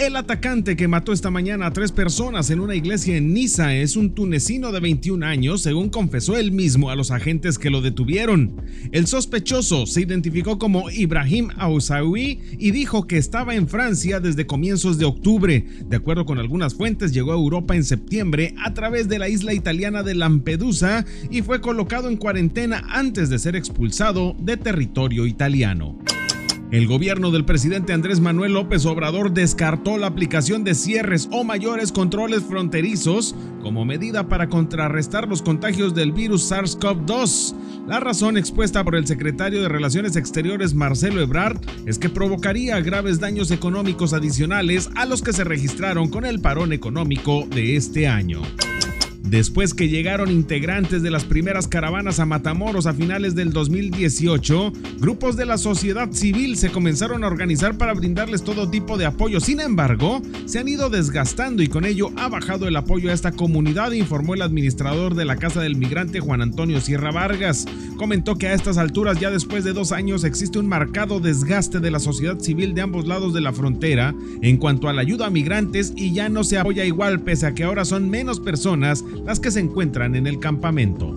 El atacante que mató esta mañana a tres personas en una iglesia en Niza es un tunecino de 21 años, según confesó él mismo a los agentes que lo detuvieron. El sospechoso se identificó como Ibrahim Aousaoui y dijo que estaba en Francia desde comienzos de octubre. De acuerdo con algunas fuentes, llegó a Europa en septiembre a través de la isla italiana de Lampedusa y fue colocado en cuarentena antes de ser expulsado de territorio italiano. El gobierno del presidente Andrés Manuel López Obrador descartó la aplicación de cierres o mayores controles fronterizos como medida para contrarrestar los contagios del virus SARS-CoV-2. La razón expuesta por el secretario de Relaciones Exteriores Marcelo Ebrard es que provocaría graves daños económicos adicionales a los que se registraron con el parón económico de este año. Después que llegaron integrantes de las primeras caravanas a Matamoros a finales del 2018, grupos de la sociedad civil se comenzaron a organizar para brindarles todo tipo de apoyo. Sin embargo, se han ido desgastando y con ello ha bajado el apoyo a esta comunidad, informó el administrador de la Casa del Migrante Juan Antonio Sierra Vargas. Comentó que a estas alturas, ya después de dos años, existe un marcado desgaste de la sociedad civil de ambos lados de la frontera en cuanto a la ayuda a migrantes y ya no se apoya igual pese a que ahora son menos personas las que se encuentran en el campamento.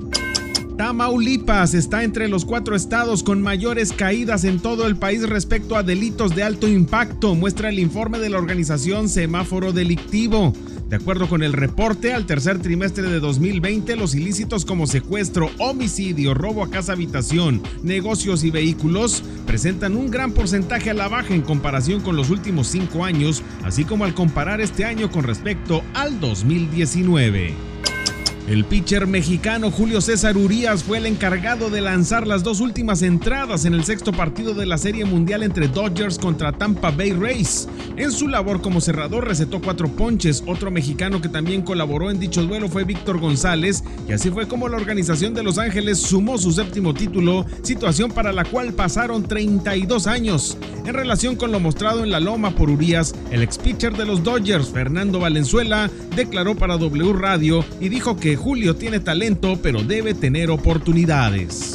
Tamaulipas está entre los cuatro estados con mayores caídas en todo el país respecto a delitos de alto impacto, muestra el informe de la organización Semáforo Delictivo. De acuerdo con el reporte, al tercer trimestre de 2020, los ilícitos como secuestro, homicidio, robo a casa habitación, negocios y vehículos presentan un gran porcentaje a la baja en comparación con los últimos cinco años, así como al comparar este año con respecto al 2019. El pitcher mexicano Julio César Urias fue el encargado de lanzar las dos últimas entradas en el sexto partido de la Serie Mundial entre Dodgers contra Tampa Bay Rays. En su labor como cerrador recetó cuatro ponches. Otro mexicano que también colaboró en dicho duelo fue Víctor González y así fue como la organización de Los Ángeles sumó su séptimo título, situación para la cual pasaron 32 años. En relación con lo mostrado en la loma por Urias, el ex pitcher de los Dodgers, Fernando Valenzuela, declaró para W Radio y dijo Julio tiene talento, pero debe tener oportunidades.